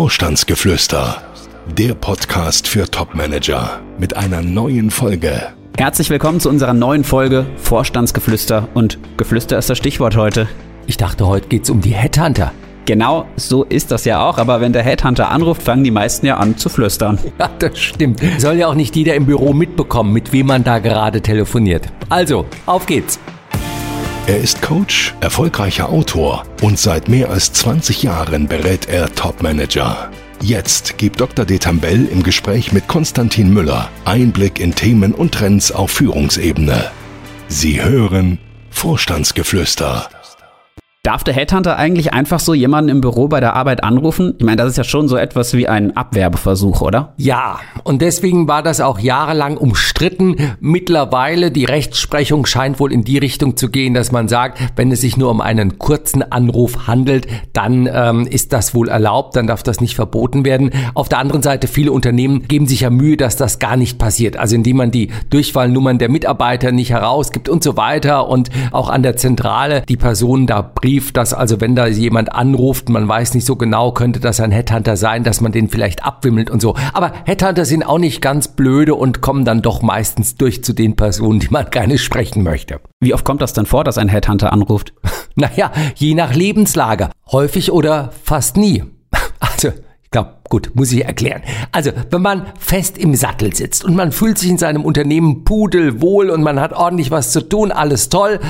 Vorstandsgeflüster, der Podcast für Topmanager mit einer neuen Folge. Herzlich willkommen zu unserer neuen Folge Vorstandsgeflüster und Geflüster ist das Stichwort heute. Ich dachte, heute geht's um die Headhunter. Genau so ist das ja auch, aber wenn der Headhunter anruft, fangen die meisten ja an zu flüstern. Ja, das stimmt. Soll ja auch nicht jeder im Büro mitbekommen, mit wem man da gerade telefoniert. Also, auf geht's. Er ist Coach, erfolgreicher Autor und seit mehr als 20 Jahren berät er Topmanager. Jetzt gibt Dr. Detambell im Gespräch mit Konstantin Müller Einblick in Themen und Trends auf Führungsebene. Sie hören Vorstandsgeflüster. Darf der Headhunter eigentlich einfach so jemanden im Büro bei der Arbeit anrufen? Ich meine, das ist ja schon so etwas wie ein Abwerbeversuch, oder? Ja, und deswegen war das auch jahrelang umstritten. Mittlerweile, die Rechtsprechung scheint wohl in die Richtung zu gehen, dass man sagt, wenn es sich nur um einen kurzen Anruf handelt, dann ähm, ist das wohl erlaubt, dann darf das nicht verboten werden. Auf der anderen Seite, viele Unternehmen geben sich ja Mühe, dass das gar nicht passiert. Also indem man die Durchfallnummern der Mitarbeiter nicht herausgibt und so weiter und auch an der Zentrale die Personen da bringt Brief, dass also wenn da jemand anruft, man weiß nicht so genau, könnte das ein Headhunter sein, dass man den vielleicht abwimmelt und so. Aber Headhunter sind auch nicht ganz blöde und kommen dann doch meistens durch zu den Personen, die man gerne sprechen möchte. Wie oft kommt das denn vor, dass ein Headhunter anruft? Naja, je nach Lebenslage. Häufig oder fast nie. Also, glaube, gut, muss ich erklären. Also, wenn man fest im Sattel sitzt und man fühlt sich in seinem Unternehmen pudelwohl und man hat ordentlich was zu tun, alles toll,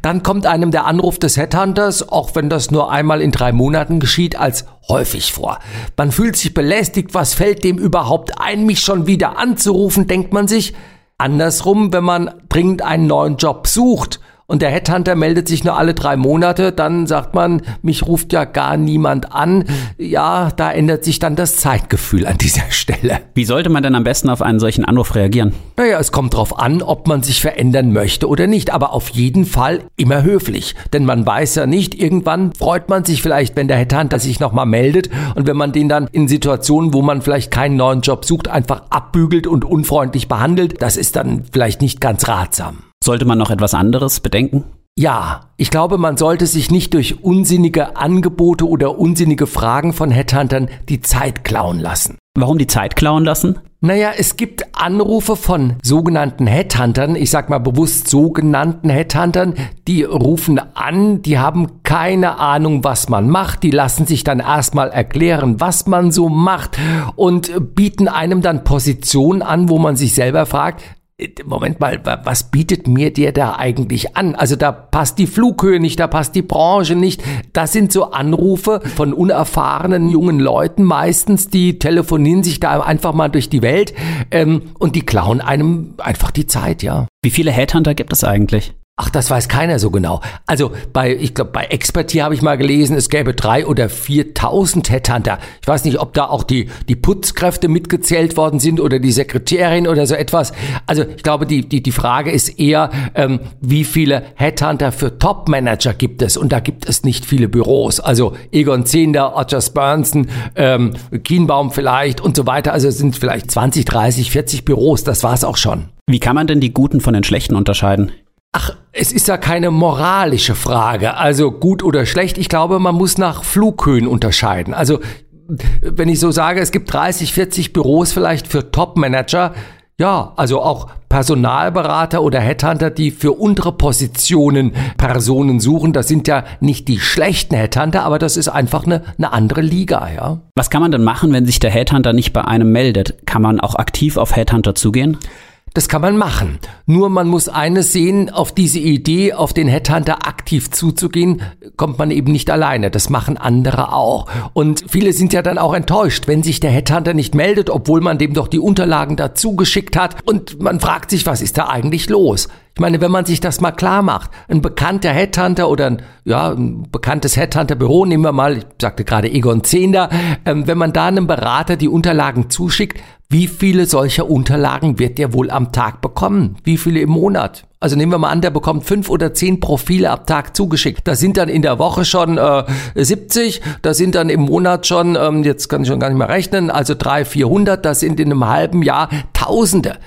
dann kommt einem der Anruf des Headhunters, auch wenn das nur einmal in drei Monaten geschieht, als häufig vor. Man fühlt sich belästigt, was fällt dem überhaupt ein, mich schon wieder anzurufen, denkt man sich. Andersrum, wenn man dringend einen neuen Job sucht, und der Headhunter meldet sich nur alle drei Monate, dann sagt man, mich ruft ja gar niemand an. Ja, da ändert sich dann das Zeitgefühl an dieser Stelle. Wie sollte man denn am besten auf einen solchen Anruf reagieren? Naja, es kommt drauf an, ob man sich verändern möchte oder nicht, aber auf jeden Fall immer höflich. Denn man weiß ja nicht, irgendwann freut man sich vielleicht, wenn der Headhunter sich nochmal meldet und wenn man den dann in Situationen, wo man vielleicht keinen neuen Job sucht, einfach abbügelt und unfreundlich behandelt, das ist dann vielleicht nicht ganz ratsam. Sollte man noch etwas anderes bedenken? Ja, ich glaube, man sollte sich nicht durch unsinnige Angebote oder unsinnige Fragen von Headhuntern die Zeit klauen lassen. Warum die Zeit klauen lassen? Naja, es gibt Anrufe von sogenannten Headhuntern, ich sag mal bewusst sogenannten Headhuntern, die rufen an, die haben keine Ahnung, was man macht, die lassen sich dann erstmal erklären, was man so macht und bieten einem dann Positionen an, wo man sich selber fragt, Moment mal, was bietet mir der da eigentlich an? Also da passt die Flughöhe nicht, da passt die Branche nicht. Das sind so Anrufe von unerfahrenen jungen Leuten meistens, die telefonieren sich da einfach mal durch die Welt ähm, und die klauen einem einfach die Zeit, ja. Wie viele Headhunter gibt es eigentlich? Ach, das weiß keiner so genau. Also bei, ich glaube, bei Expertier habe ich mal gelesen, es gäbe drei oder viertausend Headhunter. Ich weiß nicht, ob da auch die, die Putzkräfte mitgezählt worden sind oder die Sekretärin oder so etwas. Also ich glaube, die, die, die Frage ist eher, ähm, wie viele Headhunter für Topmanager gibt es? Und da gibt es nicht viele Büros. Also Egon Zehnder, Roger Spurnson, ähm, Kienbaum vielleicht und so weiter. Also es sind vielleicht 20, 30, 40 Büros. Das war's auch schon. Wie kann man denn die Guten von den Schlechten unterscheiden? Ach, es ist ja keine moralische Frage, also gut oder schlecht. Ich glaube, man muss nach Flughöhen unterscheiden. Also, wenn ich so sage, es gibt 30, 40 Büros vielleicht für Top-Manager, ja, also auch Personalberater oder Headhunter, die für untere Positionen Personen suchen. Das sind ja nicht die schlechten Headhunter, aber das ist einfach eine, eine andere Liga, ja. Was kann man denn machen, wenn sich der Headhunter nicht bei einem meldet? Kann man auch aktiv auf Headhunter zugehen? Das kann man machen. Nur man muss eines sehen, auf diese Idee, auf den Headhunter aktiv zuzugehen, kommt man eben nicht alleine. Das machen andere auch. Und viele sind ja dann auch enttäuscht, wenn sich der Headhunter nicht meldet, obwohl man dem doch die Unterlagen dazu geschickt hat. Und man fragt sich, was ist da eigentlich los? Ich meine, wenn man sich das mal klar macht, ein bekannter Headhunter oder ein, ja, ein bekanntes Headhunter-Büro, nehmen wir mal, ich sagte gerade Egon Zehnder, ähm, wenn man da einem Berater die Unterlagen zuschickt, wie viele solcher Unterlagen wird der wohl am Tag bekommen? Wie viele im Monat? Also nehmen wir mal an, der bekommt fünf oder zehn Profile am Tag zugeschickt. Das sind dann in der Woche schon äh, 70, das sind dann im Monat schon, ähm, jetzt kann ich schon gar nicht mehr rechnen, also drei, vierhundert, das sind in einem halben Jahr Tausende.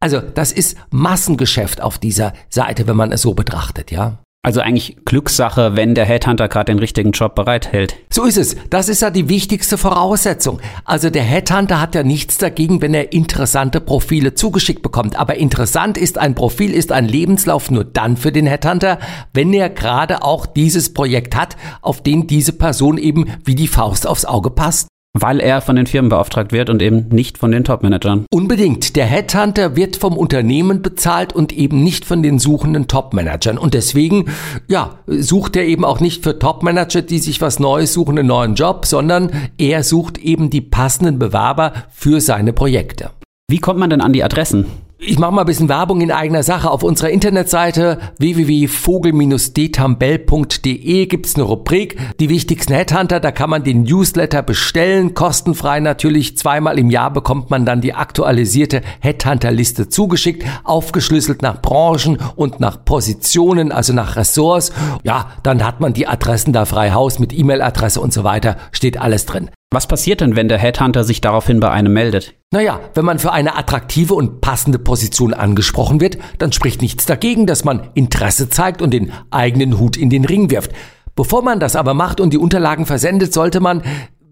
Also das ist Massengeschäft auf dieser Seite, wenn man es so betrachtet, ja. Also eigentlich Glückssache, wenn der Headhunter gerade den richtigen Job bereithält. So ist es. Das ist ja die wichtigste Voraussetzung. Also der Headhunter hat ja nichts dagegen, wenn er interessante Profile zugeschickt bekommt. Aber interessant ist ein Profil, ist ein Lebenslauf nur dann für den Headhunter, wenn er gerade auch dieses Projekt hat, auf den diese Person eben wie die Faust aufs Auge passt. Weil er von den Firmen beauftragt wird und eben nicht von den Topmanagern. Unbedingt. Der Headhunter wird vom Unternehmen bezahlt und eben nicht von den suchenden Topmanagern. Und deswegen, ja, sucht er eben auch nicht für Topmanager, die sich was Neues suchen, einen neuen Job, sondern er sucht eben die passenden Bewerber für seine Projekte. Wie kommt man denn an die Adressen? Ich mache mal ein bisschen Werbung in eigener Sache. Auf unserer Internetseite www.vogel-detambell.de gibt's eine Rubrik, die wichtigsten Headhunter. Da kann man den Newsletter bestellen, kostenfrei natürlich. Zweimal im Jahr bekommt man dann die aktualisierte Headhunter-Liste zugeschickt, aufgeschlüsselt nach Branchen und nach Positionen, also nach Ressorts. Ja, dann hat man die Adressen da frei Haus mit E-Mail-Adresse und so weiter. Steht alles drin. Was passiert denn, wenn der Headhunter sich daraufhin bei einem meldet? Naja, wenn man für eine attraktive und passende Position angesprochen wird, dann spricht nichts dagegen, dass man Interesse zeigt und den eigenen Hut in den Ring wirft. Bevor man das aber macht und die Unterlagen versendet, sollte man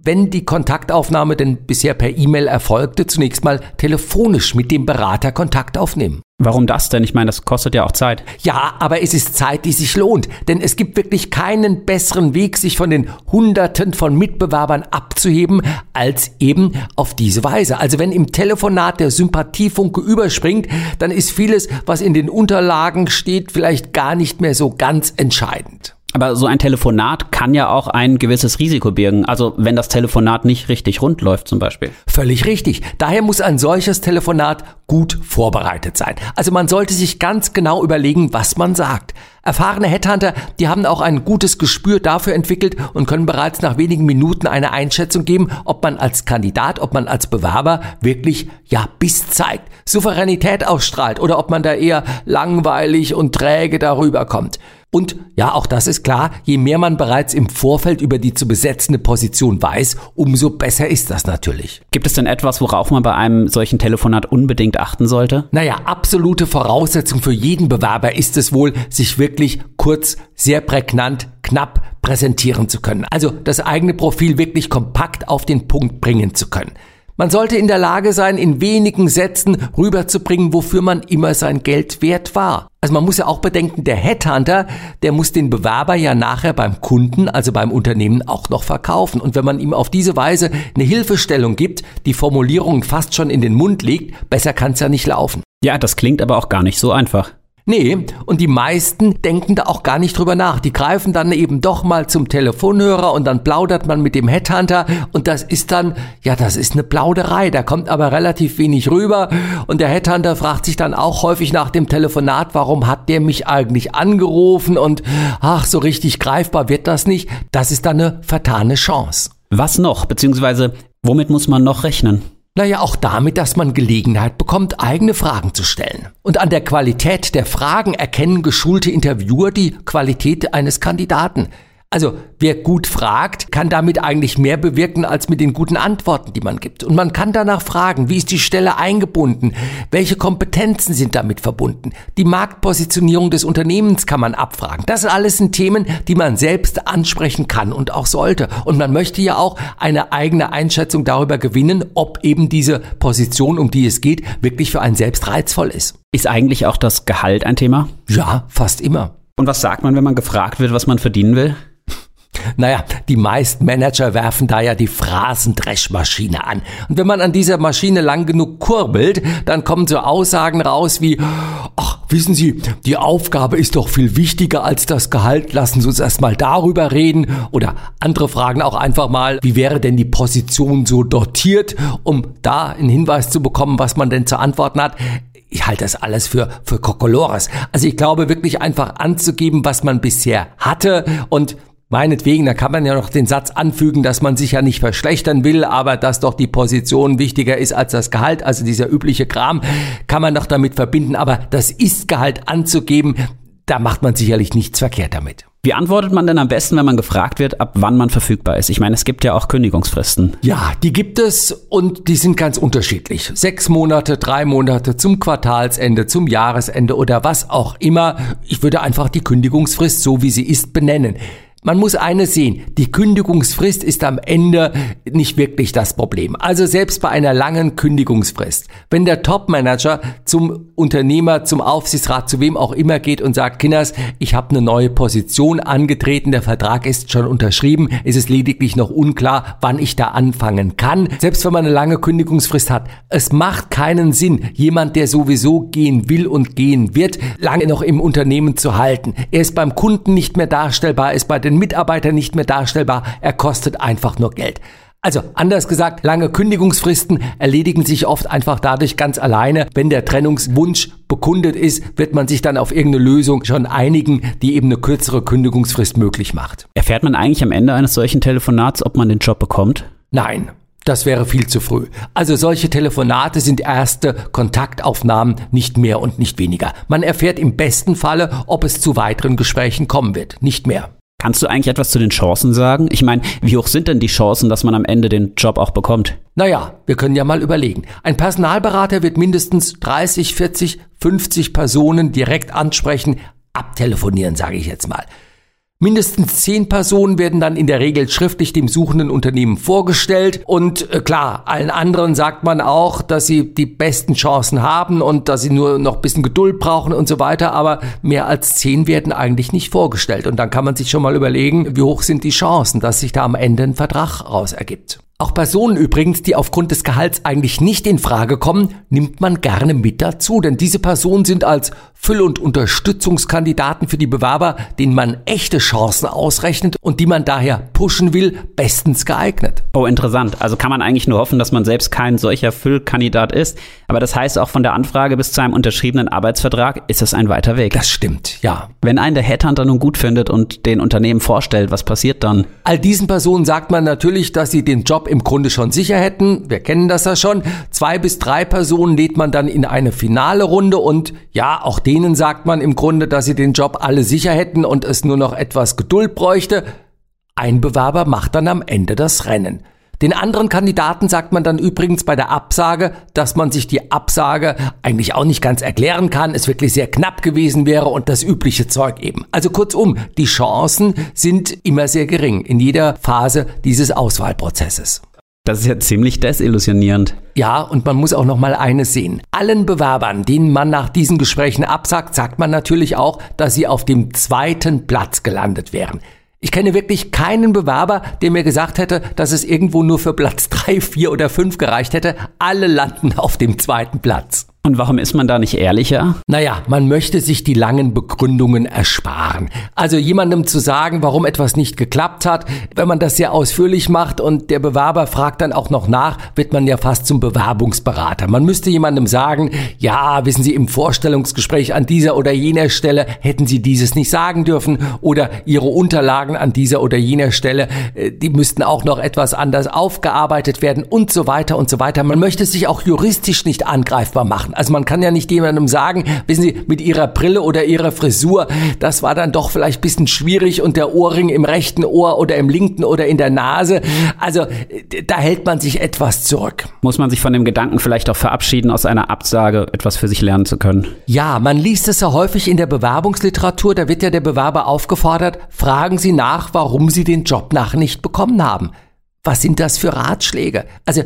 wenn die Kontaktaufnahme denn bisher per E-Mail erfolgte, zunächst mal telefonisch mit dem Berater Kontakt aufnehmen. Warum das denn? Ich meine, das kostet ja auch Zeit. Ja, aber es ist Zeit, die sich lohnt. Denn es gibt wirklich keinen besseren Weg, sich von den Hunderten von Mitbewerbern abzuheben, als eben auf diese Weise. Also wenn im Telefonat der Sympathiefunke überspringt, dann ist vieles, was in den Unterlagen steht, vielleicht gar nicht mehr so ganz entscheidend. Aber so ein Telefonat kann ja auch ein gewisses Risiko birgen. Also wenn das Telefonat nicht richtig rund läuft zum Beispiel. Völlig richtig. Daher muss ein solches Telefonat gut vorbereitet sein. Also man sollte sich ganz genau überlegen, was man sagt. Erfahrene Headhunter, die haben auch ein gutes Gespür dafür entwickelt und können bereits nach wenigen Minuten eine Einschätzung geben, ob man als Kandidat, ob man als Bewerber wirklich ja Biss zeigt, Souveränität ausstrahlt oder ob man da eher langweilig und träge darüber kommt. Und ja, auch das ist klar, je mehr man bereits im Vorfeld über die zu besetzende Position weiß, umso besser ist das natürlich. Gibt es denn etwas, worauf man bei einem solchen Telefonat unbedingt achten sollte? Naja, absolute Voraussetzung für jeden Bewerber ist es wohl, sich wirklich kurz, sehr prägnant, knapp präsentieren zu können. Also das eigene Profil wirklich kompakt auf den Punkt bringen zu können. Man sollte in der Lage sein, in wenigen Sätzen rüberzubringen, wofür man immer sein Geld wert war. Also man muss ja auch bedenken, der Headhunter, der muss den Bewerber ja nachher beim Kunden, also beim Unternehmen auch noch verkaufen. Und wenn man ihm auf diese Weise eine Hilfestellung gibt, die Formulierungen fast schon in den Mund legt, besser kann es ja nicht laufen. Ja, das klingt aber auch gar nicht so einfach. Nee, und die meisten denken da auch gar nicht drüber nach. Die greifen dann eben doch mal zum Telefonhörer und dann plaudert man mit dem Headhunter und das ist dann, ja, das ist eine Plauderei. Da kommt aber relativ wenig rüber und der Headhunter fragt sich dann auch häufig nach dem Telefonat, warum hat der mich eigentlich angerufen und ach, so richtig greifbar wird das nicht. Das ist dann eine vertane Chance. Was noch, beziehungsweise womit muss man noch rechnen? Naja, auch damit, dass man Gelegenheit bekommt, eigene Fragen zu stellen. Und an der Qualität der Fragen erkennen geschulte Interviewer die Qualität eines Kandidaten. Also wer gut fragt, kann damit eigentlich mehr bewirken als mit den guten Antworten, die man gibt. Und man kann danach fragen, wie ist die Stelle eingebunden, welche Kompetenzen sind damit verbunden, die Marktpositionierung des Unternehmens kann man abfragen. Das alles sind Themen, die man selbst ansprechen kann und auch sollte. Und man möchte ja auch eine eigene Einschätzung darüber gewinnen, ob eben diese Position, um die es geht, wirklich für einen selbst reizvoll ist. Ist eigentlich auch das Gehalt ein Thema? Ja, fast immer. Und was sagt man, wenn man gefragt wird, was man verdienen will? Naja, die meisten Manager werfen da ja die Phrasendreschmaschine an. Und wenn man an dieser Maschine lang genug kurbelt, dann kommen so Aussagen raus wie, ach, wissen Sie, die Aufgabe ist doch viel wichtiger als das Gehalt, lassen Sie uns erstmal darüber reden. Oder andere fragen auch einfach mal, wie wäre denn die Position so dotiert, um da einen Hinweis zu bekommen, was man denn zu antworten hat ich halte das alles für, für Kokolores. Also ich glaube wirklich einfach anzugeben, was man bisher hatte und Meinetwegen, da kann man ja noch den Satz anfügen, dass man sich ja nicht verschlechtern will, aber dass doch die Position wichtiger ist als das Gehalt, also dieser übliche Kram, kann man noch damit verbinden, aber das Ist-Gehalt anzugeben, da macht man sicherlich nichts verkehrt damit. Wie antwortet man denn am besten, wenn man gefragt wird, ab wann man verfügbar ist? Ich meine, es gibt ja auch Kündigungsfristen. Ja, die gibt es und die sind ganz unterschiedlich. Sechs Monate, drei Monate zum Quartalsende, zum Jahresende oder was auch immer. Ich würde einfach die Kündigungsfrist so wie sie ist benennen. Man muss eines sehen, die Kündigungsfrist ist am Ende nicht wirklich das Problem. Also selbst bei einer langen Kündigungsfrist, wenn der Topmanager zum Unternehmer, zum Aufsichtsrat, zu wem auch immer geht und sagt, Kinders, ich habe eine neue Position angetreten, der Vertrag ist schon unterschrieben, ist es lediglich noch unklar, wann ich da anfangen kann. Selbst wenn man eine lange Kündigungsfrist hat, es macht keinen Sinn, jemand, der sowieso gehen will und gehen wird, lange noch im Unternehmen zu halten. Er ist beim Kunden nicht mehr darstellbar, ist bei den Mitarbeitern nicht mehr darstellbar, er kostet einfach nur Geld. Also anders gesagt, lange Kündigungsfristen erledigen sich oft einfach dadurch ganz alleine. Wenn der Trennungswunsch bekundet ist, wird man sich dann auf irgendeine Lösung schon einigen, die eben eine kürzere Kündigungsfrist möglich macht. Erfährt man eigentlich am Ende eines solchen Telefonats, ob man den Job bekommt? Nein. Das wäre viel zu früh. Also solche Telefonate sind erste Kontaktaufnahmen, nicht mehr und nicht weniger. Man erfährt im besten Falle, ob es zu weiteren Gesprächen kommen wird, nicht mehr. Kannst du eigentlich etwas zu den Chancen sagen? Ich meine, wie hoch sind denn die Chancen, dass man am Ende den Job auch bekommt? Naja, wir können ja mal überlegen. Ein Personalberater wird mindestens 30, 40, 50 Personen direkt ansprechen, abtelefonieren, sage ich jetzt mal. Mindestens zehn Personen werden dann in der Regel schriftlich dem suchenden Unternehmen vorgestellt. Und äh, klar, allen anderen sagt man auch, dass sie die besten Chancen haben und dass sie nur noch ein bisschen Geduld brauchen und so weiter, aber mehr als zehn werden eigentlich nicht vorgestellt. Und dann kann man sich schon mal überlegen, wie hoch sind die Chancen, dass sich da am Ende ein Vertrag raus ergibt. Auch Personen übrigens, die aufgrund des Gehalts eigentlich nicht in Frage kommen, nimmt man gerne mit dazu, denn diese Personen sind als Füll- und Unterstützungskandidaten für die Bewerber, denen man echte Chancen ausrechnet und die man daher pushen will, bestens geeignet. Oh, interessant. Also kann man eigentlich nur hoffen, dass man selbst kein solcher Füllkandidat ist. Aber das heißt auch von der Anfrage bis zu einem unterschriebenen Arbeitsvertrag ist es ein weiter Weg. Das stimmt, ja. Wenn einen der Headhunter nun gut findet und den Unternehmen vorstellt, was passiert dann? All diesen Personen sagt man natürlich, dass sie den Job im Grunde schon sicher hätten. Wir kennen das ja schon. Zwei bis drei Personen lädt man dann in eine finale Runde und ja, auch denen sagt man im Grunde, dass sie den Job alle sicher hätten und es nur noch etwas Geduld bräuchte. Ein Bewerber macht dann am Ende das Rennen. Den anderen Kandidaten sagt man dann übrigens bei der Absage, dass man sich die Absage eigentlich auch nicht ganz erklären kann, es wirklich sehr knapp gewesen wäre und das übliche Zeug eben. Also kurzum, die Chancen sind immer sehr gering in jeder Phase dieses Auswahlprozesses. Das ist ja ziemlich desillusionierend. Ja, und man muss auch noch mal eines sehen. Allen Bewerbern, denen man nach diesen Gesprächen absagt, sagt man natürlich auch, dass sie auf dem zweiten Platz gelandet wären. Ich kenne wirklich keinen Bewerber, der mir gesagt hätte, dass es irgendwo nur für Platz drei, vier oder fünf gereicht hätte. Alle landen auf dem zweiten Platz. Und warum ist man da nicht ehrlicher? Naja, man möchte sich die langen Begründungen ersparen. Also jemandem zu sagen, warum etwas nicht geklappt hat, wenn man das sehr ausführlich macht und der Bewerber fragt dann auch noch nach, wird man ja fast zum Bewerbungsberater. Man müsste jemandem sagen, ja, wissen Sie, im Vorstellungsgespräch an dieser oder jener Stelle hätten Sie dieses nicht sagen dürfen oder Ihre Unterlagen an dieser oder jener Stelle, äh, die müssten auch noch etwas anders aufgearbeitet werden und so weiter und so weiter. Man möchte sich auch juristisch nicht angreifbar machen. Also man kann ja nicht jemandem sagen, wissen Sie, mit Ihrer Brille oder Ihrer Frisur, das war dann doch vielleicht bisschen schwierig und der Ohrring im rechten Ohr oder im linken oder in der Nase. Also da hält man sich etwas zurück. Muss man sich von dem Gedanken vielleicht auch verabschieden, aus einer Absage etwas für sich lernen zu können? Ja, man liest es ja häufig in der Bewerbungsliteratur, da wird ja der Bewerber aufgefordert, fragen Sie nach, warum Sie den Job nach nicht bekommen haben. Was sind das für Ratschläge? Also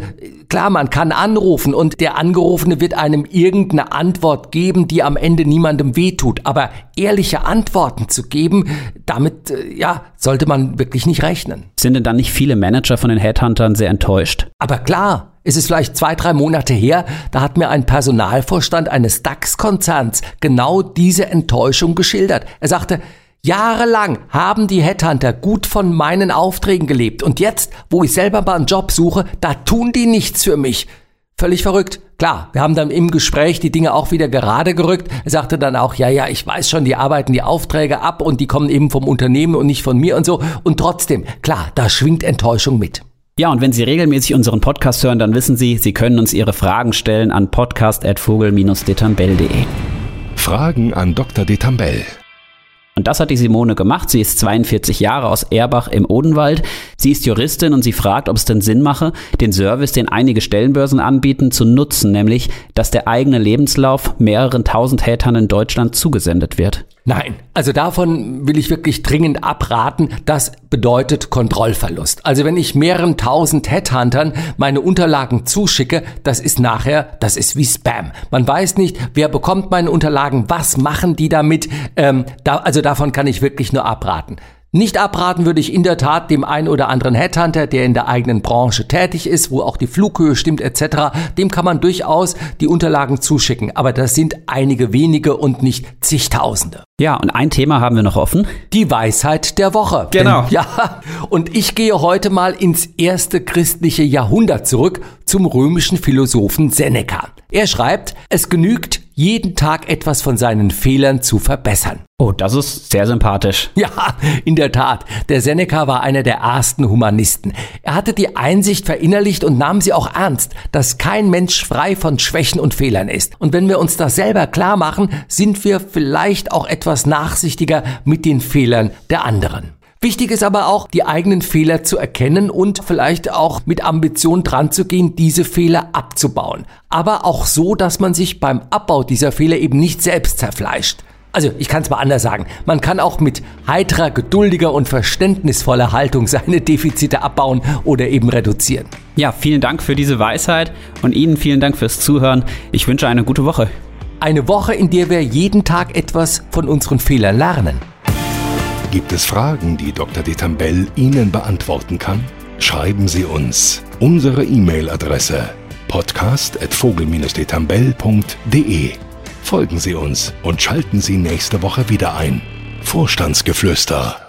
klar, man kann anrufen und der Angerufene wird einem irgendeine Antwort geben, die am Ende niemandem wehtut. Aber ehrliche Antworten zu geben, damit äh, ja sollte man wirklich nicht rechnen. Sind denn dann nicht viele Manager von den Headhuntern sehr enttäuscht? Aber klar, es ist vielleicht zwei, drei Monate her, da hat mir ein Personalvorstand eines DAX-Konzerns genau diese Enttäuschung geschildert. Er sagte, Jahrelang haben die Headhunter gut von meinen Aufträgen gelebt und jetzt, wo ich selber mal einen Job suche, da tun die nichts für mich. Völlig verrückt. Klar, wir haben dann im Gespräch die Dinge auch wieder gerade gerückt. Er sagte dann auch, ja, ja, ich weiß schon, die arbeiten die Aufträge ab und die kommen eben vom Unternehmen und nicht von mir und so. Und trotzdem, klar, da schwingt Enttäuschung mit. Ja, und wenn Sie regelmäßig unseren Podcast hören, dann wissen Sie, Sie können uns Ihre Fragen stellen an podcast.vogel-detambell.de. Fragen an Dr. Detambell. Und das hat die Simone gemacht. Sie ist 42 Jahre aus Erbach im Odenwald. Sie ist Juristin und sie fragt, ob es denn Sinn mache, den Service, den einige Stellenbörsen anbieten, zu nutzen, nämlich, dass der eigene Lebenslauf mehreren tausend Hatern in Deutschland zugesendet wird. Nein, also davon will ich wirklich dringend abraten. Das bedeutet Kontrollverlust. Also wenn ich mehreren tausend Headhuntern meine Unterlagen zuschicke, das ist nachher, das ist wie Spam. Man weiß nicht, wer bekommt meine Unterlagen, was machen die damit. Ähm, da, also davon kann ich wirklich nur abraten. Nicht abraten würde ich in der Tat dem einen oder anderen Headhunter, der in der eigenen Branche tätig ist, wo auch die Flughöhe stimmt etc., dem kann man durchaus die Unterlagen zuschicken. Aber das sind einige wenige und nicht zigtausende. Ja, und ein Thema haben wir noch offen. Die Weisheit der Woche. Genau. Denn, ja, und ich gehe heute mal ins erste christliche Jahrhundert zurück zum römischen Philosophen Seneca. Er schreibt, es genügt, jeden Tag etwas von seinen Fehlern zu verbessern. Oh, das ist sehr sympathisch. Ja, in der Tat. Der Seneca war einer der ersten Humanisten. Er hatte die Einsicht verinnerlicht und nahm sie auch ernst, dass kein Mensch frei von Schwächen und Fehlern ist. Und wenn wir uns das selber klar machen, sind wir vielleicht auch etwas nachsichtiger mit den Fehlern der anderen. Wichtig ist aber auch, die eigenen Fehler zu erkennen und vielleicht auch mit Ambition dran zu gehen, diese Fehler abzubauen. Aber auch so, dass man sich beim Abbau dieser Fehler eben nicht selbst zerfleischt. Also, ich kann es mal anders sagen. Man kann auch mit heiterer, geduldiger und verständnisvoller Haltung seine Defizite abbauen oder eben reduzieren. Ja, vielen Dank für diese Weisheit und Ihnen vielen Dank fürs Zuhören. Ich wünsche eine gute Woche. Eine Woche, in der wir jeden Tag etwas von unseren Fehlern lernen. Gibt es Fragen, die Dr. Detambell Ihnen beantworten kann? Schreiben Sie uns. Unsere E-Mail-Adresse podcast.vogel-detambell.de Folgen Sie uns und schalten Sie nächste Woche wieder ein. Vorstandsgeflüster